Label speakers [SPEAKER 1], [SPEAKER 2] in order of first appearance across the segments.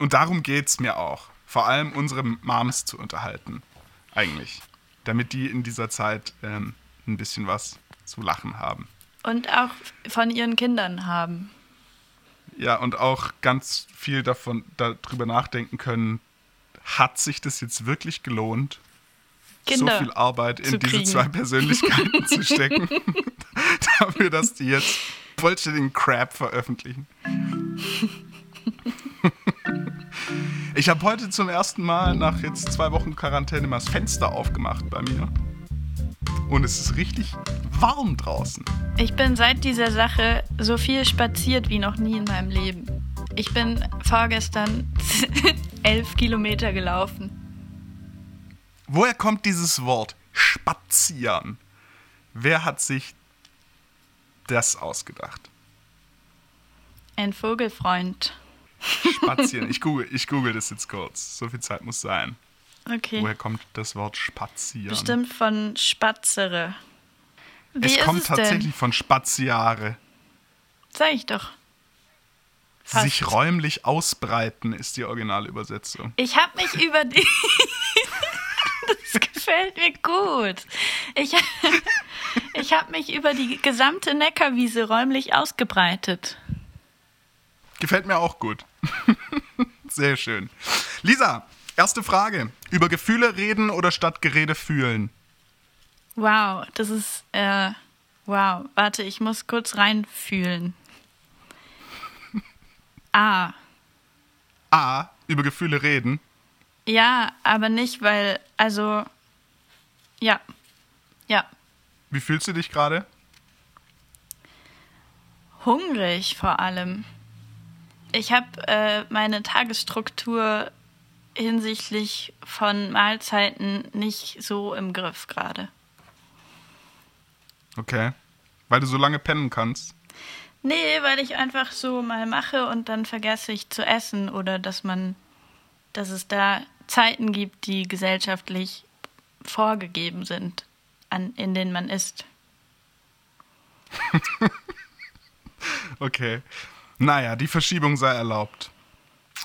[SPEAKER 1] Und darum geht es mir auch. Vor allem unsere Moms zu unterhalten. Eigentlich. Damit die in dieser Zeit ähm, ein bisschen was zu lachen haben.
[SPEAKER 2] Und auch von ihren Kindern haben.
[SPEAKER 1] Ja, und auch ganz viel davon darüber nachdenken können, hat sich das jetzt wirklich gelohnt,
[SPEAKER 2] Kinder
[SPEAKER 1] so viel Arbeit in diese zwei Persönlichkeiten zu stecken, dafür, dass die jetzt vollständigen Crap veröffentlichen. Ich habe heute zum ersten Mal nach jetzt zwei Wochen Quarantäne mal das Fenster aufgemacht bei mir. Und es ist richtig warm draußen.
[SPEAKER 2] Ich bin seit dieser Sache so viel spaziert wie noch nie in meinem Leben. Ich bin vorgestern elf Kilometer gelaufen.
[SPEAKER 1] Woher kommt dieses Wort spazieren? Wer hat sich das ausgedacht?
[SPEAKER 2] Ein Vogelfreund.
[SPEAKER 1] Spazieren. Ich google, ich google das jetzt kurz. So viel Zeit muss sein.
[SPEAKER 2] Okay.
[SPEAKER 1] Woher kommt das Wort spazieren?
[SPEAKER 2] Bestimmt von Spatzere. Wie
[SPEAKER 1] es kommt
[SPEAKER 2] es
[SPEAKER 1] tatsächlich
[SPEAKER 2] denn?
[SPEAKER 1] von Spaziare.
[SPEAKER 2] Sag ich doch. Fast.
[SPEAKER 1] Sich räumlich ausbreiten ist die Originalübersetzung.
[SPEAKER 2] Ich habe mich über die. das gefällt mir gut. Ich, ich habe mich über die gesamte Neckarwiese räumlich ausgebreitet.
[SPEAKER 1] Gefällt mir auch gut. Sehr schön. Lisa, erste Frage. Über Gefühle reden oder statt Gerede fühlen?
[SPEAKER 2] Wow, das ist. Äh, wow, warte, ich muss kurz reinfühlen. Ah,
[SPEAKER 1] A. Über Gefühle reden.
[SPEAKER 2] ja, aber nicht, weil. Also. Ja. Ja.
[SPEAKER 1] Wie fühlst du dich gerade?
[SPEAKER 2] Hungrig vor allem. Ich habe äh, meine Tagesstruktur hinsichtlich von Mahlzeiten nicht so im Griff gerade.
[SPEAKER 1] Okay. Weil du so lange pennen kannst.
[SPEAKER 2] Nee, weil ich einfach so mal mache und dann vergesse ich zu essen oder dass man, dass es da Zeiten gibt, die gesellschaftlich vorgegeben sind, an, in denen man isst.
[SPEAKER 1] Okay. Naja, die Verschiebung sei erlaubt.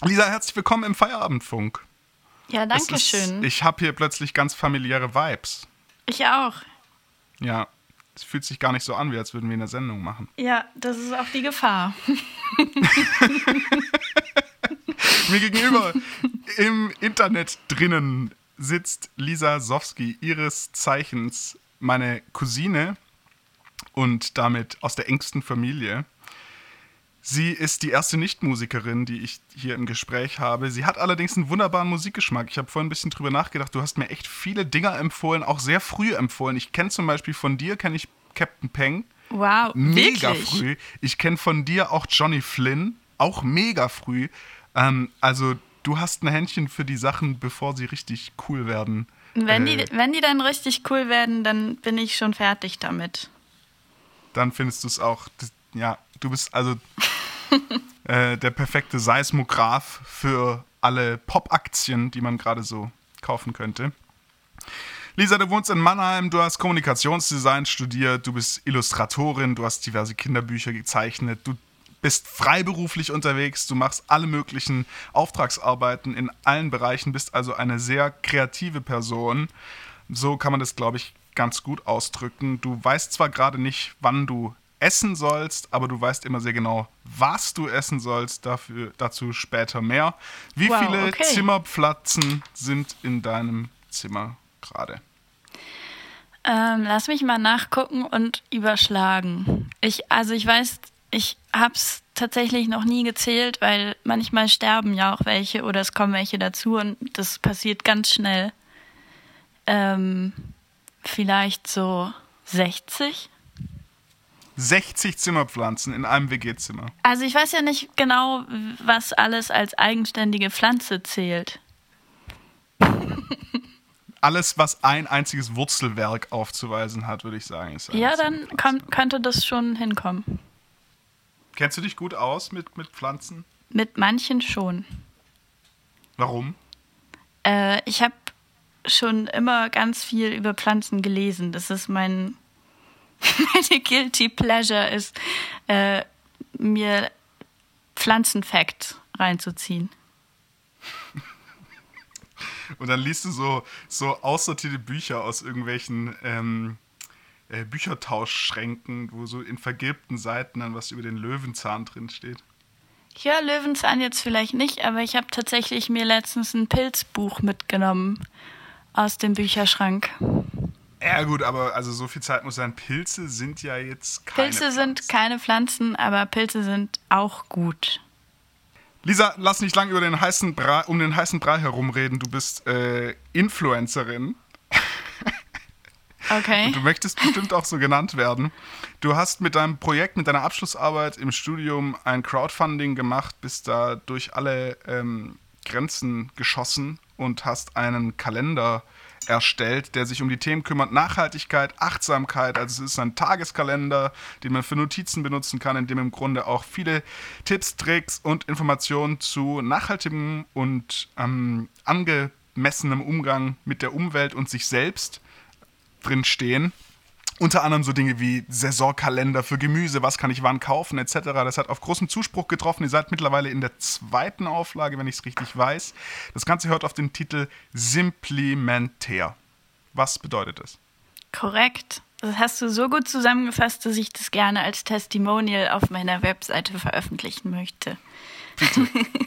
[SPEAKER 1] Lisa, herzlich willkommen im Feierabendfunk.
[SPEAKER 2] Ja, danke
[SPEAKER 1] ist-
[SPEAKER 2] schön.
[SPEAKER 1] Ich habe hier plötzlich ganz familiäre Vibes.
[SPEAKER 2] Ich auch.
[SPEAKER 1] Ja, es fühlt sich gar nicht so an, wie als würden wir eine Sendung machen.
[SPEAKER 2] Ja, das ist auch die Gefahr.
[SPEAKER 1] Mir gegenüber im Internet drinnen sitzt Lisa Sowski, ihres Zeichens meine Cousine und damit aus der engsten Familie. Sie ist die erste Nichtmusikerin, die ich hier im Gespräch habe. Sie hat allerdings einen wunderbaren Musikgeschmack. Ich habe vorhin ein bisschen drüber nachgedacht. Du hast mir echt viele Dinger empfohlen, auch sehr früh empfohlen. Ich kenne zum Beispiel von dir, kenne ich Captain Peng.
[SPEAKER 2] Wow,
[SPEAKER 1] Mega
[SPEAKER 2] wirklich?
[SPEAKER 1] früh. Ich kenne von dir auch Johnny Flynn, auch mega früh. Ähm, also du hast ein Händchen für die Sachen, bevor sie richtig cool werden.
[SPEAKER 2] Wenn,
[SPEAKER 1] Äh,
[SPEAKER 2] die, wenn die dann richtig cool werden, dann bin ich schon fertig damit.
[SPEAKER 1] dann findest du es auch. Ja, du bist also äh, der perfekte Seismograph für alle Pop-Aktien, die man gerade so kaufen könnte. Lisa, du wohnst in Mannheim, du hast Kommunikationsdesign studiert, du bist Illustratorin, du hast diverse Kinderbücher gezeichnet, du bist freiberuflich unterwegs, du machst alle möglichen Auftragsarbeiten in allen Bereichen, bist also eine sehr kreative Person. So kann man das, glaube ich, ganz gut ausdrücken. Du weißt zwar gerade nicht, wann du essen sollst, aber du weißt immer sehr genau, was du essen sollst. Dafür, dazu später mehr. Wie
[SPEAKER 2] Wow,
[SPEAKER 1] viele
[SPEAKER 2] okay.
[SPEAKER 1] Zimmerpflanzen sind in deinem Zimmer gerade?
[SPEAKER 2] Ähm, lass mich mal nachgucken und überschlagen. Ich, also ich weiß, ich hab's tatsächlich noch nie gezählt, weil manchmal sterben ja auch welche oder es kommen welche dazu und das passiert ganz schnell. Ähm, vielleicht so 60?
[SPEAKER 1] 60 Zimmerpflanzen in einem WG-Zimmer.
[SPEAKER 2] Also ich weiß ja nicht genau, was alles als eigenständige Pflanze zählt.
[SPEAKER 1] Alles, was ein einziges Wurzelwerk aufzuweisen hat, würde ich sagen. Ist
[SPEAKER 2] Ja, dann kann, könnte das schon hinkommen.
[SPEAKER 1] Kennst du dich gut aus mit, mit Pflanzen?
[SPEAKER 2] Mit manchen schon.
[SPEAKER 1] Warum?
[SPEAKER 2] Äh, ich habe schon immer ganz viel über Pflanzen gelesen. Das ist mein meine guilty pleasure ist äh, mir Pflanzenfacts reinzuziehen.
[SPEAKER 1] Und dann liest du so, so aussortierte Bücher aus irgendwelchen ähm, äh, Büchertauschschränken, wo so in vergilbten Seiten dann was über den Löwenzahn drin steht.
[SPEAKER 2] Ja, Löwenzahn jetzt vielleicht nicht, aber ich habe tatsächlich mir letztens ein Pilzbuch mitgenommen aus dem Bücherschrank.
[SPEAKER 1] Ja gut, aber also so viel Zeit muss sein. Pilze sind ja jetzt keine
[SPEAKER 2] Pilze
[SPEAKER 1] Pflanzen.
[SPEAKER 2] sind keine Pflanzen, aber Pilze sind auch gut.
[SPEAKER 1] Lisa, lass nicht lang über den heißen Brei, um den heißen Brei herumreden. Du bist äh, Influencerin.
[SPEAKER 2] Okay.
[SPEAKER 1] Du möchtest bestimmt auch so genannt werden. Du hast mit deinem Projekt, mit deiner Abschlussarbeit im Studium ein Crowdfunding gemacht, bist da durch alle ähm, Grenzen geschossen und hast einen Kalender erstellt, der sich um die Themen kümmert. Nachhaltigkeit, Achtsamkeit. Also es ist ein Tageskalender, den man für Notizen benutzen kann, in dem im Grunde auch viele Tipps, Tricks und Informationen zu nachhaltigem und ähm, angemessenem Umgang mit der Umwelt und sich selbst drin stehen. Unter anderem so Dinge wie Saisonkalender für Gemüse, was kann ich wann kaufen, etc. Das hat auf großen Zuspruch getroffen. Ihr seid mittlerweile in der zweiten Auflage, wenn ich es richtig weiß. Das Ganze hört auf den Titel Simplimentär. Was bedeutet das?
[SPEAKER 2] Korrekt. Das hast du so gut zusammengefasst, dass ich das gerne als Testimonial auf meiner Webseite veröffentlichen möchte.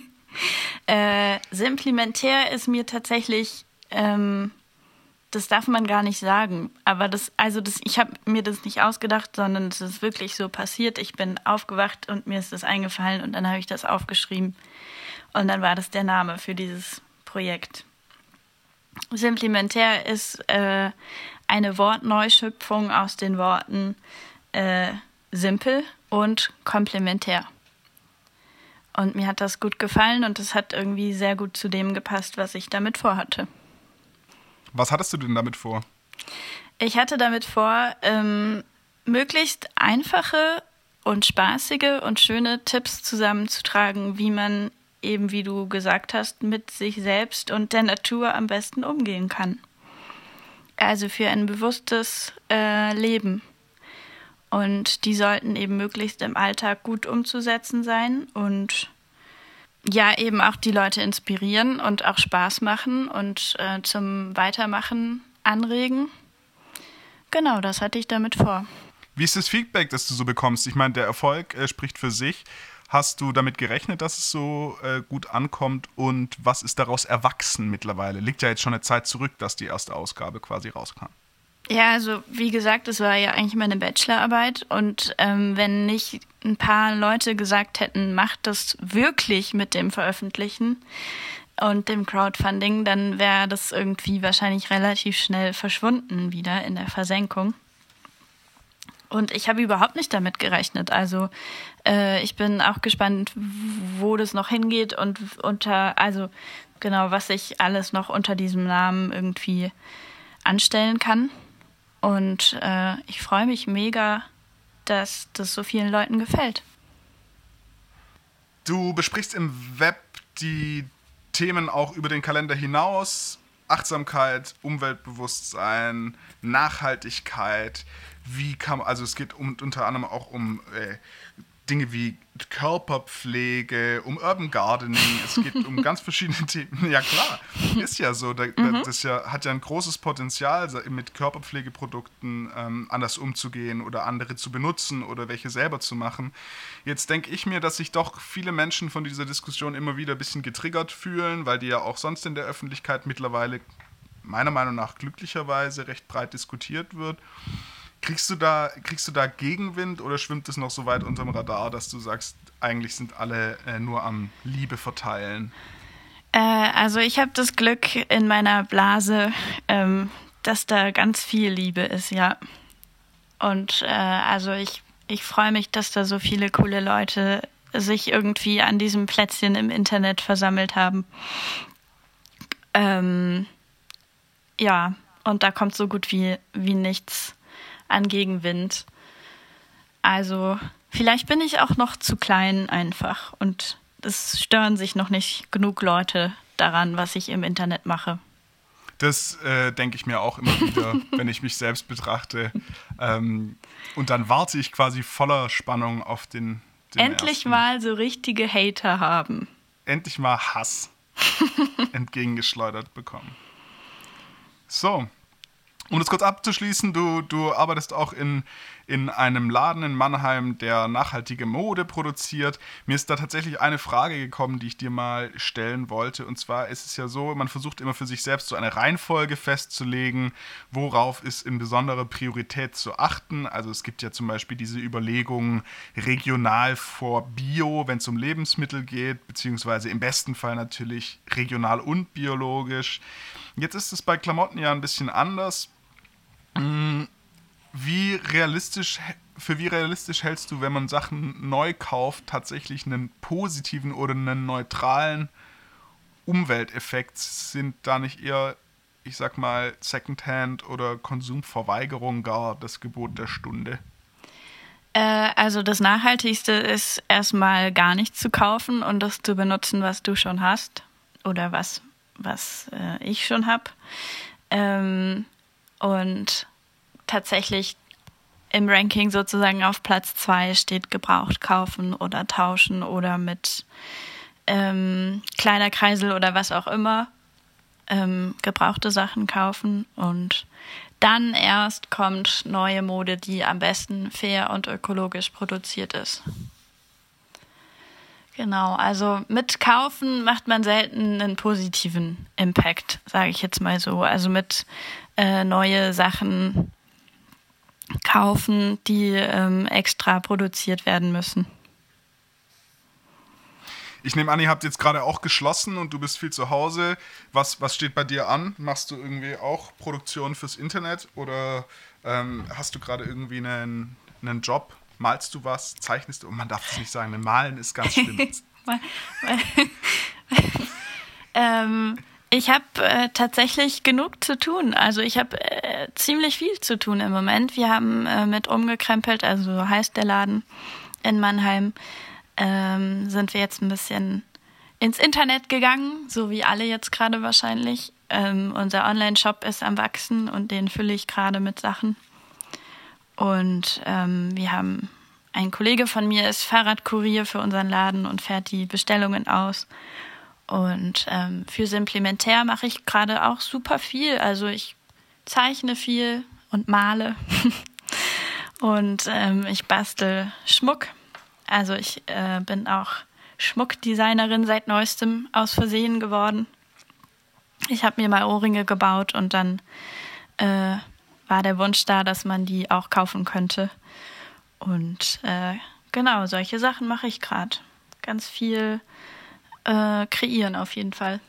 [SPEAKER 2] Äh, Simplimentär ist mir tatsächlich ähm, das darf man gar nicht sagen. Aber das, also das, ich habe mir das nicht ausgedacht, sondern es ist wirklich so passiert. Ich bin aufgewacht und mir ist das eingefallen und dann habe ich das aufgeschrieben. Und dann war das der Name für dieses Projekt. Simplimentär ist äh, eine Wortneuschöpfung aus den Worten äh, simpel und komplementär. Und mir hat das gut gefallen und es hat irgendwie sehr gut zu dem gepasst, was ich damit vorhatte.
[SPEAKER 1] Was hattest du denn damit vor?
[SPEAKER 2] Ich hatte damit vor, ähm, möglichst einfache und spaßige und schöne Tipps zusammenzutragen, wie man eben, wie du gesagt hast, mit sich selbst und der Natur am besten umgehen kann. Also für ein bewusstes äh, Leben. Und die sollten eben möglichst im Alltag gut umzusetzen sein und ja, eben auch die Leute inspirieren und auch Spaß machen und äh, zum Weitermachen anregen. Genau, das hatte ich damit vor.
[SPEAKER 1] Wie ist das Feedback, das du so bekommst? Ich meine, der Erfolg äh, spricht für sich. Hast du damit gerechnet, dass es so äh, gut ankommt und was ist daraus erwachsen mittlerweile? Liegt ja jetzt schon eine Zeit zurück, dass die erste Ausgabe quasi rauskam.
[SPEAKER 2] Ja, also wie gesagt, es war ja eigentlich meine Bachelorarbeit und ähm, wenn nicht ein paar Leute gesagt hätten, macht das wirklich mit dem Veröffentlichen und dem Crowdfunding, dann wäre das irgendwie wahrscheinlich relativ schnell verschwunden wieder in der Versenkung. Und ich habe überhaupt nicht damit gerechnet. Also äh, ich bin auch gespannt, wo das noch hingeht und unter, also genau, was ich alles noch unter diesem Namen irgendwie anstellen kann. Und äh, ich freue mich mega, dass das so vielen Leuten gefällt.
[SPEAKER 1] Du besprichst im Web die Themen auch über den Kalender hinaus. Achtsamkeit, Umweltbewusstsein, Nachhaltigkeit. Wie kann also es geht um, unter anderem auch um äh, Dinge wie Körperpflege, um Urban Gardening, es geht um ganz verschiedene Themen. Ja klar, ist ja so. Da, mhm. Das ja, hat ja ein großes Potenzial, mit Körperpflegeprodukten ähm, anders umzugehen oder andere zu benutzen oder welche selber zu machen. Jetzt denke ich mir, dass sich doch viele Menschen von dieser Diskussion immer wieder ein bisschen getriggert fühlen, weil die ja auch sonst in der Öffentlichkeit mittlerweile meiner Meinung nach glücklicherweise recht breit diskutiert wird. Kriegst du da, kriegst du da Gegenwind oder schwimmt es noch so weit unterm Radar, dass du sagst, eigentlich sind alle äh, nur am Liebe verteilen?
[SPEAKER 2] Äh, also ich habe das Glück in meiner Blase, ähm, dass da ganz viel Liebe ist, ja. Und äh, also ich, ich freue mich, dass da so viele coole Leute sich irgendwie an diesem Plätzchen im Internet versammelt haben. Ähm, ja, und da kommt so gut wie, wie nichts an Gegenwind. Also vielleicht bin ich auch noch zu klein einfach und es stören sich noch nicht genug Leute daran, was ich im Internet mache.
[SPEAKER 1] Das äh, denke ich mir auch immer wieder, wenn ich mich selbst betrachte. Ähm, und dann warte ich quasi voller Spannung auf den. den
[SPEAKER 2] Endlich ersten. mal so richtige Hater haben.
[SPEAKER 1] Endlich mal Hass. entgegengeschleudert bekommen. So, um das kurz abzuschließen, du, du arbeitest auch in, in einem Laden in Mannheim, der nachhaltige Mode produziert. Mir ist da tatsächlich eine Frage gekommen, die ich dir mal stellen wollte. Und zwar ist es ja so, man versucht immer für sich selbst so eine Reihenfolge festzulegen, worauf ist in besonderer Priorität zu achten. Also es gibt ja zum Beispiel diese Überlegungen regional vor Bio, wenn es um Lebensmittel geht, beziehungsweise im besten Fall natürlich regional und biologisch. Jetzt ist es bei Klamotten ja ein bisschen anders. Wie realistisch, für wie realistisch hältst du, wenn man Sachen neu kauft, tatsächlich einen positiven oder einen neutralen Umwelteffekt? Sind da nicht eher, ich sag mal, Secondhand oder Konsumverweigerung gar das Gebot der Stunde?
[SPEAKER 2] Äh, also das Nachhaltigste ist erstmal gar nichts zu kaufen und das zu benutzen, was du schon hast oder was, was äh, ich schon habe. Ähm, und tatsächlich im Ranking sozusagen auf Platz zwei steht gebraucht kaufen oder tauschen oder mit ähm, Kleiderkreisel oder was auch immer ähm, gebrauchte Sachen kaufen und dann erst kommt neue Mode, die am besten fair und ökologisch produziert ist. Genau, also mit Kaufen macht man selten einen positiven Impact, sage ich jetzt mal so. Also mit äh, neue Sachen kaufen, die ähm, extra produziert werden müssen.
[SPEAKER 1] Ich nehme an, ihr habt jetzt gerade auch geschlossen und du bist viel zu Hause. Was, was steht bei dir an? Machst du irgendwie auch Produktion fürs Internet oder ähm, hast du gerade irgendwie einen, einen Job? Malst du was? Zeichnest du? Und man darf es nicht sagen, malen ist ganz schlimm.
[SPEAKER 2] ähm, ich habe äh, tatsächlich genug zu tun. Also ich habe äh, ziemlich viel zu tun im Moment. Wir haben äh, mit umgekrempelt, also so heißt der Laden in Mannheim, ähm, sind wir jetzt ein bisschen ins Internet gegangen, so wie alle jetzt gerade wahrscheinlich. Ähm, unser Online-Shop ist am wachsen und den fülle ich gerade mit Sachen. Und ähm, wir haben ein Kollege von mir ist Fahrradkurier für unseren Laden und fährt die Bestellungen aus. Und ähm, für Simplementär mache ich gerade auch super viel. Also ich zeichne viel und male. und ähm, ich bastel Schmuck. Also ich äh, bin auch Schmuckdesignerin seit neuestem aus Versehen geworden. Ich habe mir mal Ohrringe gebaut und dann äh, war der Wunsch da, dass man die auch kaufen könnte. Und äh, genau, solche Sachen mache ich gerade. Ganz viel äh, kreieren auf jeden Fall.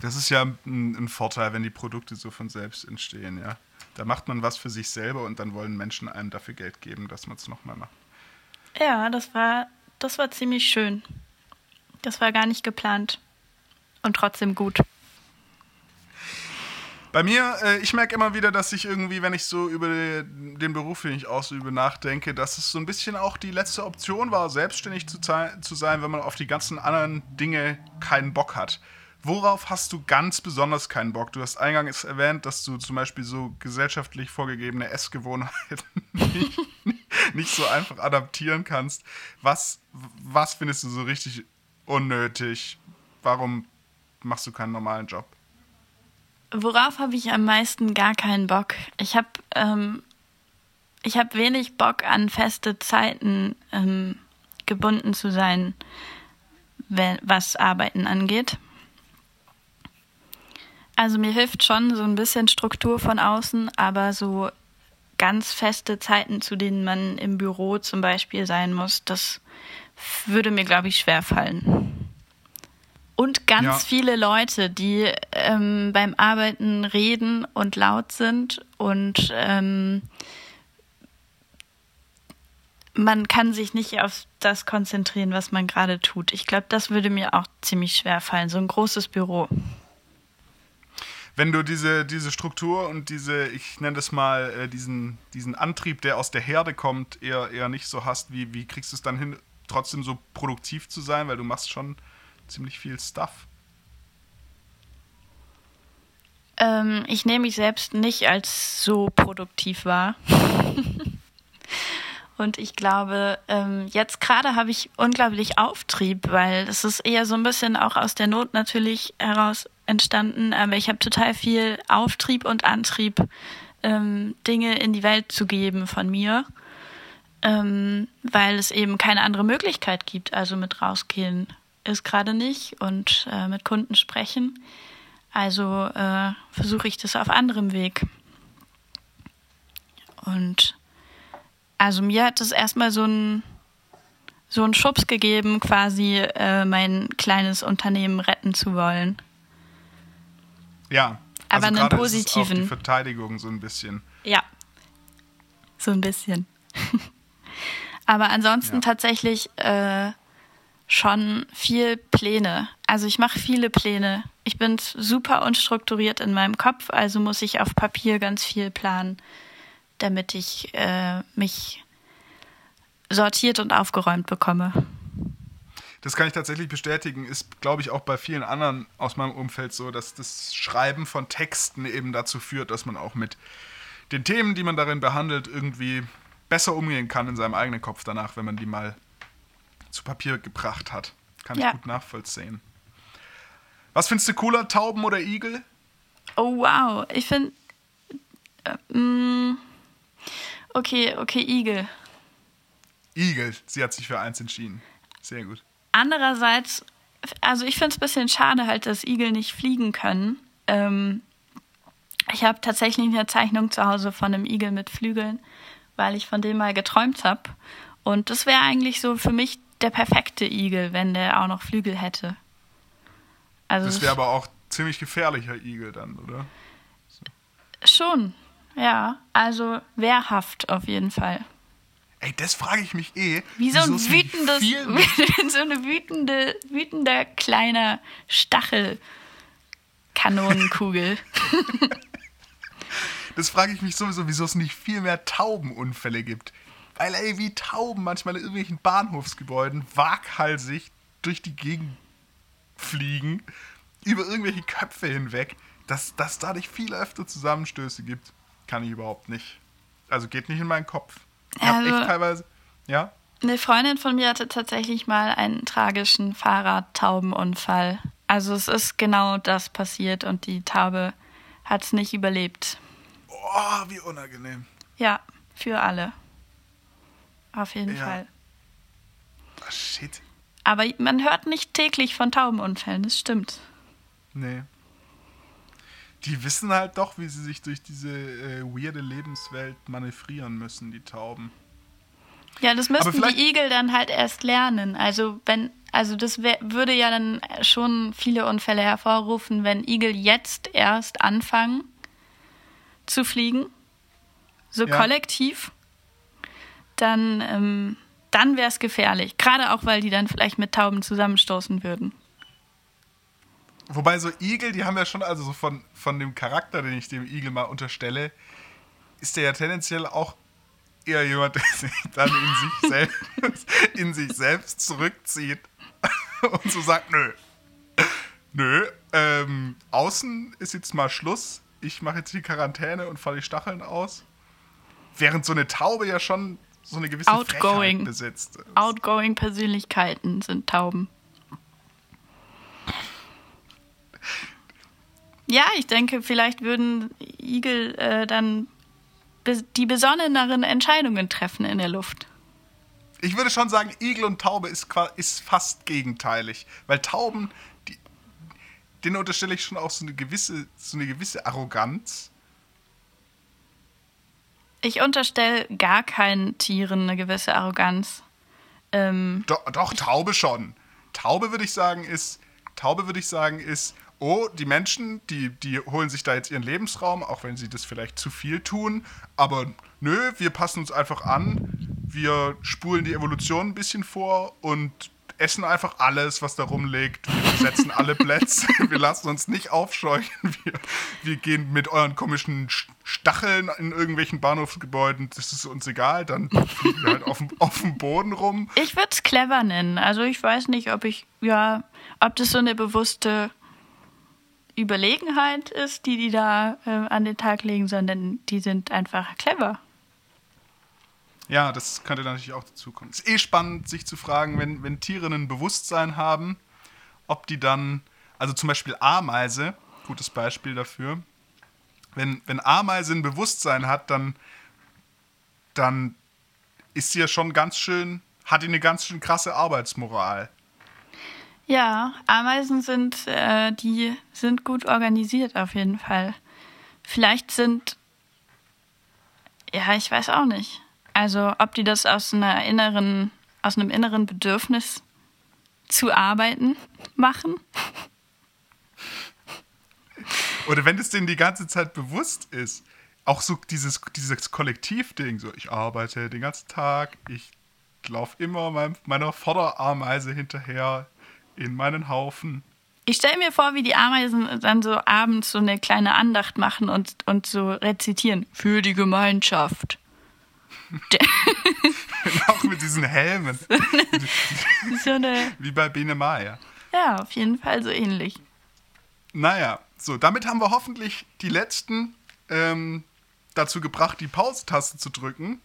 [SPEAKER 1] Das ist ja ein, ein, Vorteil, wenn die Produkte so von selbst entstehen, ja. Da macht man was für sich selber und dann wollen Menschen einem dafür Geld geben, dass man es nochmal macht.
[SPEAKER 2] Ja, das war, das war ziemlich schön. Das war gar nicht geplant. Und trotzdem gut.
[SPEAKER 1] Bei mir, äh, ich merke immer wieder, dass ich irgendwie, wenn ich so über den Beruf, den ich ausübe, nachdenke, dass es so ein bisschen auch die letzte Option war, selbstständig zu, zu sein, wenn man auf die ganzen anderen Dinge keinen Bock hat. Worauf hast du ganz besonders keinen Bock? Du hast eingangs erwähnt, dass du zum Beispiel so gesellschaftlich vorgegebene Essgewohnheiten nicht, so einfach adaptieren kannst. Was, was findest du so richtig unnötig? Warum machst du keinen normalen Job?
[SPEAKER 2] Worauf habe ich am meisten gar keinen Bock? Ich habe ähm, ich habe wenig Bock an feste Zeiten ähm, gebunden zu sein, was Arbeiten angeht. Also mir hilft schon so ein bisschen Struktur von außen, aber so ganz feste Zeiten, zu denen man im Büro zum Beispiel sein muss, das würde mir, glaube ich, schwer fallen. Und ganz ja. viele Leute, die ähm, beim Arbeiten reden und laut sind und ähm, man kann sich nicht auf das konzentrieren, was man gerade tut. Ich glaube, das würde mir auch ziemlich schwer fallen, so ein großes Büro.
[SPEAKER 1] Wenn du diese, diese Struktur und diese, ich nenne das mal, äh, diesen, diesen Antrieb, der aus der Herde kommt, eher, eher nicht so hast, wie, wie kriegst du es dann hin, trotzdem so produktiv zu sein, weil du machst schon ziemlich viel Stuff.
[SPEAKER 2] Ähm, ich nehme mich selbst nicht als so produktiv wahr. Und ich glaube, ähm, jetzt gerade habe ich unglaublich Auftrieb, weil es ist eher so ein bisschen auch aus der Not natürlich heraus entstanden. Aber ich habe total viel Auftrieb und Antrieb, ähm, Dinge in die Welt zu geben von mir, ähm, weil es eben keine andere Möglichkeit gibt. Also mit rausgehen ist gerade nicht und äh, mit Kunden sprechen. Also äh, versuche ich das auf anderem Weg. Und also mir hat es erstmal so ein so einen Schubs gegeben, quasi äh, mein kleines Unternehmen retten zu wollen.
[SPEAKER 1] Ja.
[SPEAKER 2] Aber
[SPEAKER 1] also
[SPEAKER 2] einen
[SPEAKER 1] gerade ist auch
[SPEAKER 2] positiven.
[SPEAKER 1] die Verteidigung so ein bisschen.
[SPEAKER 2] Ja. So ein bisschen. Aber ansonsten
[SPEAKER 1] Ja.
[SPEAKER 2] tatsächlich äh, schon viel Pläne. Also ich mache viele Pläne. Ich bin super unstrukturiert in meinem Kopf, also muss ich auf Papier ganz viel planen, damit ich äh, mich sortiert und aufgeräumt bekomme.
[SPEAKER 1] Das kann ich tatsächlich bestätigen, ist, glaube ich, auch bei vielen anderen aus meinem Umfeld so, dass das Schreiben von Texten eben dazu führt, dass man auch mit den Themen, die man darin behandelt, irgendwie besser umgehen kann in seinem eigenen Kopf danach, wenn man die mal zu Papier gebracht hat. Kann
[SPEAKER 2] Ja.
[SPEAKER 1] ich gut nachvollziehen. Was findest du cooler, Tauben oder Igel?
[SPEAKER 2] Oh wow, ich finde äh, mm, okay, okay, Igel.
[SPEAKER 1] Igel. Sie hat sich für eins entschieden. Sehr gut.
[SPEAKER 2] Andererseits, also ich finde es ein bisschen schade halt, dass Igel nicht fliegen können. Ähm, ich habe tatsächlich eine Zeichnung zu Hause von einem Igel mit Flügeln, weil ich von dem mal geträumt habe. Und das wäre eigentlich so für mich der perfekte Igel, wenn der auch noch Flügel hätte. Also
[SPEAKER 1] Das wäre aber auch ziemlich gefährlicher Igel dann, oder?
[SPEAKER 2] schon, ja. Also wehrhaft auf jeden Fall.
[SPEAKER 1] Ey, das frage ich mich eh.
[SPEAKER 2] Wie so ein wütendes, so eine wütende, wütender kleiner Stachel-Kanonenkugel.
[SPEAKER 1] Das frage ich mich sowieso, wieso es nicht viel mehr Taubenunfälle gibt. Weil, ey, wie Tauben manchmal in irgendwelchen Bahnhofsgebäuden waghalsig durch die Gegend fliegen, über irgendwelche Köpfe hinweg, dass dass da nicht viel öfter Zusammenstöße gibt, kann ich überhaupt nicht. Also geht nicht in meinen Kopf. Ich
[SPEAKER 2] Also-
[SPEAKER 1] echt teilweise, ja,
[SPEAKER 2] Eine Freundin von mir hatte tatsächlich mal einen tragischen Fahrradtaubenunfall. Also es ist genau das passiert und die Taube hat es nicht überlebt.
[SPEAKER 1] oh, wie unangenehm.
[SPEAKER 2] Ja, für alle. Auf jeden
[SPEAKER 1] Ja.
[SPEAKER 2] Fall.
[SPEAKER 1] Oh, shit.
[SPEAKER 2] Aber man hört nicht täglich von Taubenunfällen, das stimmt.
[SPEAKER 1] Nee. Die wissen halt doch, wie sie sich durch diese äh, weirde Lebenswelt manövrieren müssen, die Tauben.
[SPEAKER 2] Ja, das müssten die Igel dann halt erst lernen. Also wenn, also das wär, würde ja dann schon viele Unfälle hervorrufen, wenn Igel jetzt erst anfangen zu fliegen, so
[SPEAKER 1] Ja.
[SPEAKER 2] kollektiv, dann, ähm, dann wäre es gefährlich. Gerade auch, weil die dann vielleicht mit Tauben zusammenstoßen würden.
[SPEAKER 1] Wobei so Igel, die haben ja schon, also so von, von dem Charakter, den ich dem Igel mal unterstelle, ist der ja tendenziell auch eher jemand, der sich dann in sich selbst, in sich selbst zurückzieht und so sagt, nö. Nö, ähm, außen ist jetzt mal Schluss. Ich mache jetzt die Quarantäne und falle die Stacheln aus. Während so eine Taube ja schon so eine gewisse
[SPEAKER 2] Outgoing.
[SPEAKER 1] Frechheit besitzt.
[SPEAKER 2] Outgoing Persönlichkeiten sind Tauben. Ja, ich denke, vielleicht würden Igel äh, dann die besonneneren Entscheidungen treffen in der Luft.
[SPEAKER 1] Ich würde schon sagen, Igel und Taube ist, ist fast gegenteilig. Weil Tauben, die, denen unterstelle ich schon auch so eine gewisse, so eine gewisse Arroganz.
[SPEAKER 2] Ich unterstelle gar keinen Tieren eine gewisse Arroganz. Ähm,
[SPEAKER 1] Doch, doch, Taube schon. Taube würde ich sagen, ist, Taube würde ich sagen, ist, oh, die Menschen, die, die holen sich da jetzt ihren Lebensraum, auch wenn sie das vielleicht zu viel tun. Aber nö, wir passen uns einfach an. Wir spulen die Evolution ein bisschen vor und essen einfach alles, was da rumliegt. Wir besetzen alle Plätze. Wir lassen uns nicht aufscheuchen. Wir, wir gehen mit euren komischen Sch- Stacheln in irgendwelchen Bahnhofsgebäuden. Das ist uns egal. Dann fliegen wir halt auf dem, auf dem Boden rum.
[SPEAKER 2] ich würde es clever nennen. Also ich weiß nicht, ob ich, ja, ob das so eine bewusste Überlegenheit ist, die die da äh, an den Tag legen, sondern die sind einfach clever.
[SPEAKER 1] Ja, das könnte natürlich auch dazu kommen. Es ist eh spannend, sich zu fragen, wenn, wenn Tiere ein Bewusstsein haben, ob die dann, also zum Beispiel Ameise, gutes Beispiel dafür, wenn, wenn Ameise ein Bewusstsein hat, dann, dann ist sie ja schon ganz schön, hat die eine ganz schön krasse Arbeitsmoral.
[SPEAKER 2] Ja, Ameisen sind, äh, die sind gut organisiert auf jeden Fall. Vielleicht sind, ja, ich weiß auch nicht. Also, ob die das aus einer inneren, aus einem inneren Bedürfnis zu arbeiten machen.
[SPEAKER 1] Oder wenn es denen die ganze Zeit bewusst ist. Auch so dieses, dieses Kollektivding, so ich arbeite den ganzen Tag, ich laufe immer mein, meiner Vorderarmeise hinterher in meinen Haufen.
[SPEAKER 2] Ich stelle mir vor, wie die Ameisen dann so abends so eine kleine Andacht machen und, und so rezitieren. Für die Gemeinschaft.
[SPEAKER 1] auch mit diesen Helmen.
[SPEAKER 2] so eine,
[SPEAKER 1] Wie bei Biene Maya.
[SPEAKER 2] ja, auf jeden Fall so ähnlich.
[SPEAKER 1] Naja, so, damit haben wir hoffentlich die letzten ähm, dazu gebracht, die Pause-Taste zu drücken.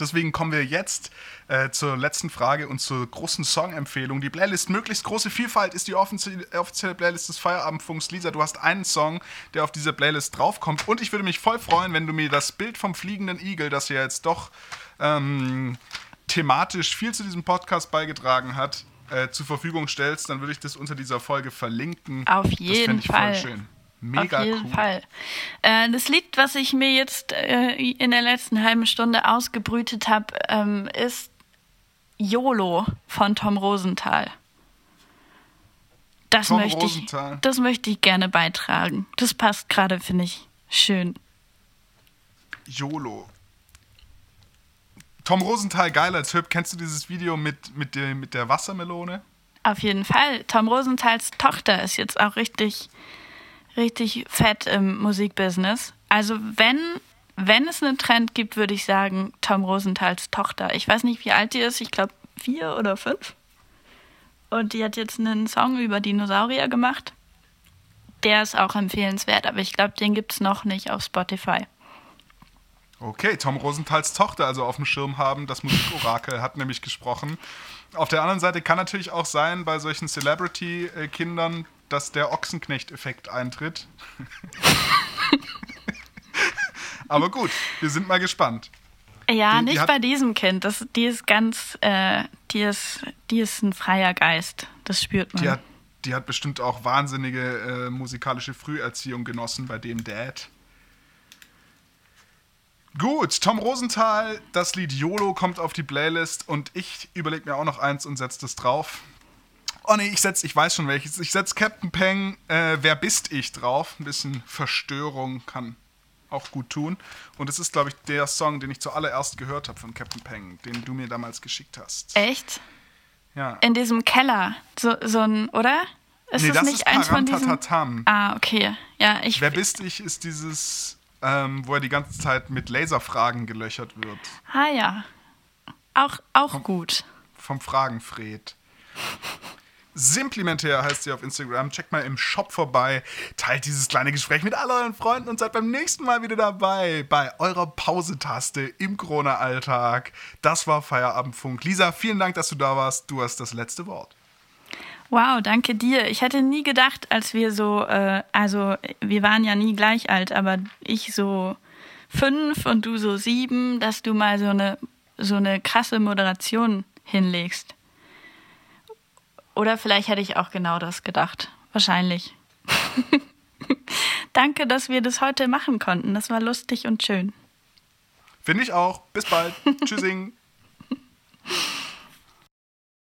[SPEAKER 1] Deswegen kommen wir jetzt äh, zur letzten Frage und zur großen Song-Empfehlung. Die Playlist möglichst große Vielfalt ist die offizielle, Playlist des Feierabendfunks. Lisa, du hast einen Song, der auf dieser Playlist draufkommt. Und ich würde mich voll freuen, wenn du mir das Bild vom fliegenden Igel, das ja jetzt doch ähm, thematisch viel zu diesem Podcast beigetragen hat, äh, zur Verfügung stellst. Dann würde ich das unter dieser Folge verlinken.
[SPEAKER 2] Auf
[SPEAKER 1] das
[SPEAKER 2] jeden
[SPEAKER 1] fänd ich
[SPEAKER 2] Fall.
[SPEAKER 1] Voll schön. Mega
[SPEAKER 2] Auf jeden
[SPEAKER 1] cool.
[SPEAKER 2] Fall. Äh, das Lied, was ich mir jetzt äh, in der letzten halben Stunde ausgebrütet habe, ähm, ist YOLO von Tom Rosenthal. Das
[SPEAKER 1] Tom
[SPEAKER 2] möchte
[SPEAKER 1] Rosenthal.
[SPEAKER 2] ich, das möchte ich gerne beitragen. Das passt gerade, finde ich, schön.
[SPEAKER 1] YOLO. Tom Rosenthal geil als Typ. Kennst du dieses Video mit, mit, der, mit der Wassermelone?
[SPEAKER 2] Auf jeden Fall. Tom Rosenthals Tochter ist jetzt auch richtig, richtig fett im Musikbusiness. Also wenn, wenn es einen Trend gibt, würde ich sagen, Tom Rosenthals Tochter. Ich weiß nicht, wie alt die ist. Ich glaube vier oder fünf. Und die hat jetzt einen Song über Dinosaurier gemacht. Der ist auch empfehlenswert, aber ich glaube, den gibt es noch nicht auf Spotify.
[SPEAKER 1] Okay, Tom Rosenthals Tochter also auf dem Schirm haben. Das Musikorakel hat nämlich gesprochen. Auf der anderen Seite kann natürlich auch sein, bei solchen Celebrity-Kindern, dass der Ochsenknecht-Effekt eintritt. Aber gut, wir sind mal gespannt.
[SPEAKER 2] Ja,
[SPEAKER 1] Die- die
[SPEAKER 2] nicht
[SPEAKER 1] hat-
[SPEAKER 2] bei diesem Kind. Das, die ist ganz, äh, die ist, die ist ein freier Geist. Das spürt man.
[SPEAKER 1] Die hat, die hat bestimmt auch wahnsinnige äh, musikalische Früherziehung genossen bei dem Dad. Gut, Tom Rosenthal, das Lied YOLO kommt auf die Playlist und ich überlege mir auch noch eins und setze das drauf. Oh nee, ich setz, ich weiß schon welches. Ich setze Captain Peng, äh, Wer bist ich drauf? Ein bisschen Verstörung kann auch gut tun. Und es ist, glaube ich, der Song, den ich zuallererst gehört habe von Captain Peng, den du mir damals geschickt hast.
[SPEAKER 2] Echt?
[SPEAKER 1] Ja.
[SPEAKER 2] In diesem Keller. So, so ein, oder? Ist
[SPEAKER 1] nee,
[SPEAKER 2] das,
[SPEAKER 1] das
[SPEAKER 2] nicht
[SPEAKER 1] ist
[SPEAKER 2] eins von diesen. Ah, okay. Ja, ich.
[SPEAKER 1] Wer bist ich ist dieses, ähm, wo er die ganze Zeit mit Laserfragen gelöchert wird.
[SPEAKER 2] Ah, ja. Auch, auch gut.
[SPEAKER 1] Vom Fragenfred. Simplimentär heißt sie auf Instagram. Checkt mal im Shop vorbei. Teilt dieses kleine Gespräch mit all euren Freunden und seid beim nächsten Mal wieder dabei bei eurer Pausetaste im Corona-Alltag. Das war Feierabendfunk. Lisa, vielen Dank, dass du da warst. Du hast das letzte Wort.
[SPEAKER 2] Wow, danke dir. Ich hätte nie gedacht, als wir so, äh, also wir waren ja nie gleich alt, aber ich so fünf und du so sieben, dass du mal so eine, so eine krasse Moderation hinlegst. Oder vielleicht hätte ich auch genau das gedacht. Wahrscheinlich. Danke, dass wir das heute machen konnten. Das war lustig und schön.
[SPEAKER 1] Finde ich auch. Bis bald. Tschüssing.